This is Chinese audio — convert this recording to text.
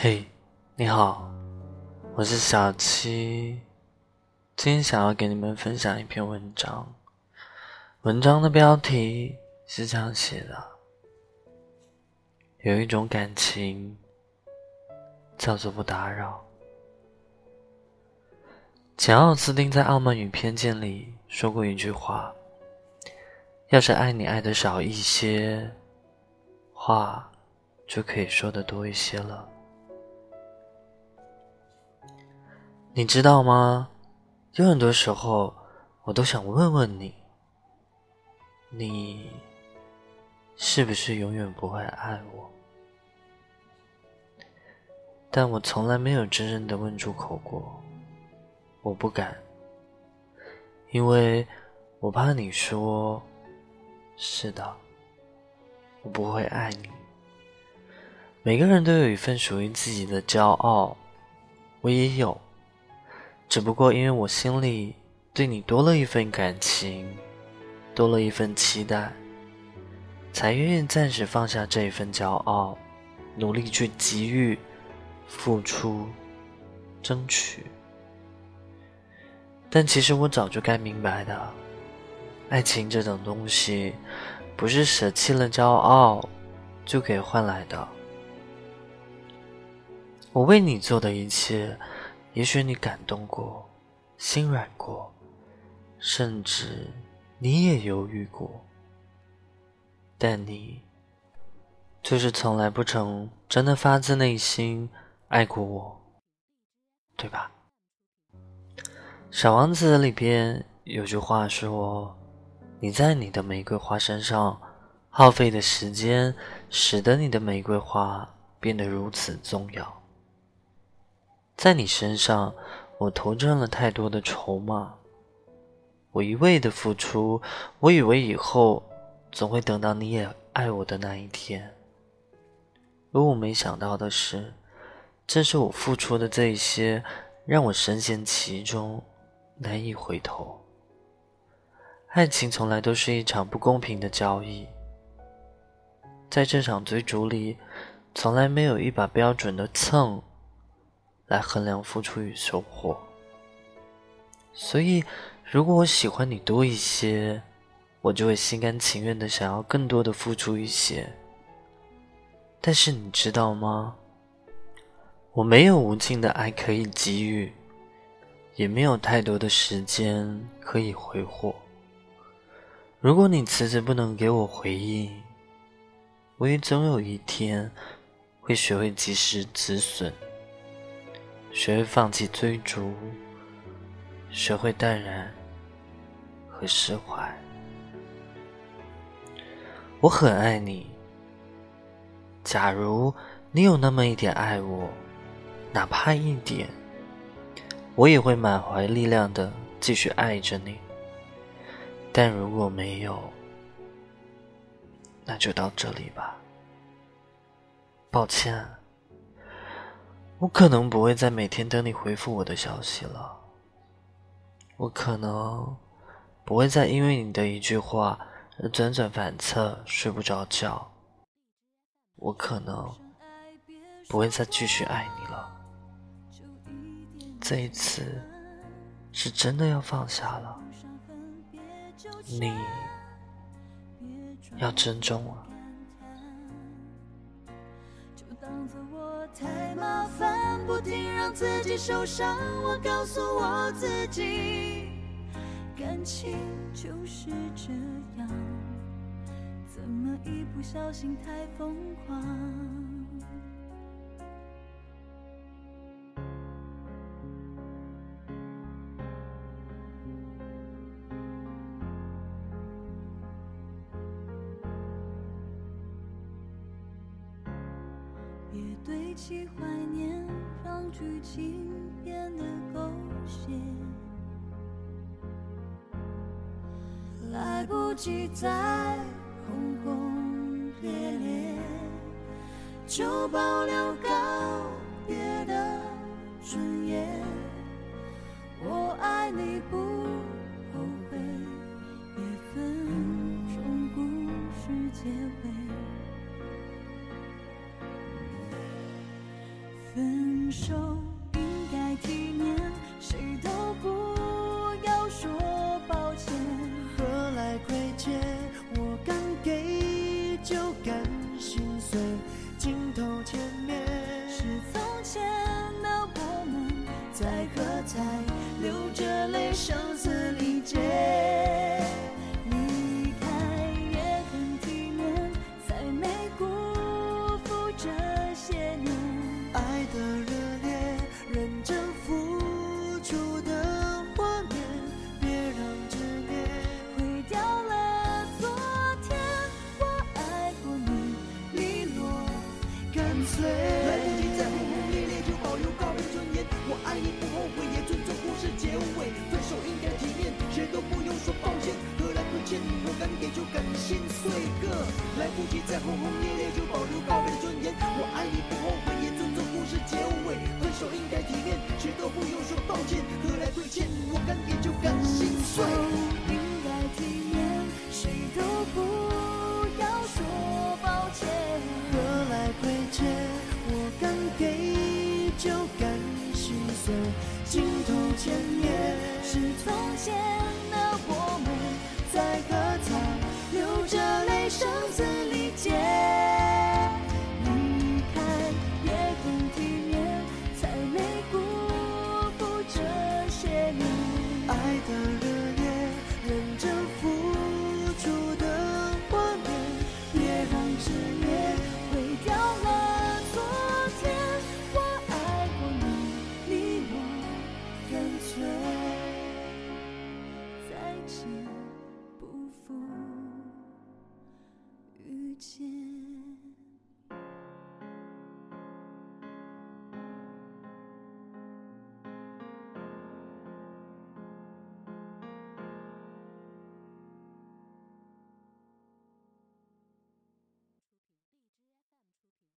嘿，你好，我是小七，今天想要给你们分享一篇文章。文章的标题是这样写的：有一种感情叫做不打扰。简·奥斯汀在《傲慢与偏见》里说过一句话：“要是爱你爱的少一些，话就可以说的多一些了。”你知道吗？有很多时候，我都想问问你：你是不是永远不会爱我？但我从来没有真正的问出口过，我不敢，因为我怕你说：“是的，我不会爱你。”每个人都有一份属于自己的骄傲，我也有。只不过因为我心里对你多了一份感情，多了一份期待，才愿意暂时放下这一份骄傲，努力去给予、付出、争取。但其实我早就该明白的，爱情这种东西，不是舍弃了骄傲就可以换来的。我为你做的一切。也许你感动过，心软过，甚至你也犹豫过，但你就是从来不曾真的发自内心爱过我，对吧？《小王子》里边有句话说：“你在你的玫瑰花身上耗费的时间，使得你的玫瑰花变得如此重要。”在你身上，我投掷了太多的筹码。我一味的付出，我以为以后总会等到你也爱我的那一天。而我没想到的是，正是我付出的这一些，让我深陷其中，难以回头。爱情从来都是一场不公平的交易，在这场追逐里，从来没有一把标准的秤。来衡量付出与收获。所以，如果我喜欢你多一些，我就会心甘情愿的想要更多的付出一些。但是你知道吗？我没有无尽的爱可以给予，也没有太多的时间可以挥霍。如果你迟迟不能给我回应，我也总有一天会学会及时止损。学会放弃追逐，学会淡然和释怀。我很爱你。假如你有那么一点爱我，哪怕一点，我也会满怀力量的继续爱着你。但如果没有，那就到这里吧。抱歉。我可能不会再每天等你回复我的消息了。我可能不会再因为你的一句话而辗转反侧睡不着觉。我可能不会再继续爱你了。这一次是真的要放下了。你要珍重啊。不停让自己受伤。我告诉我自己，感情就是这样，怎么一不小心太疯狂？别堆起怀念，让剧情变得狗血。来不及再轰轰烈烈，就保留告别的尊严。我爱你不后悔，也分钟故事结尾。分手。我敢给就敢心碎个，来不及再轰轰烈烈就保留告别的尊严。我爱你不后悔，也尊重故事结尾。分手应该体面，谁都不用说抱歉，何来亏欠？我敢给就敢心碎。应该体面，谁都不要说抱歉。何来亏欠？我敢给就敢心碎。镜头前面是从前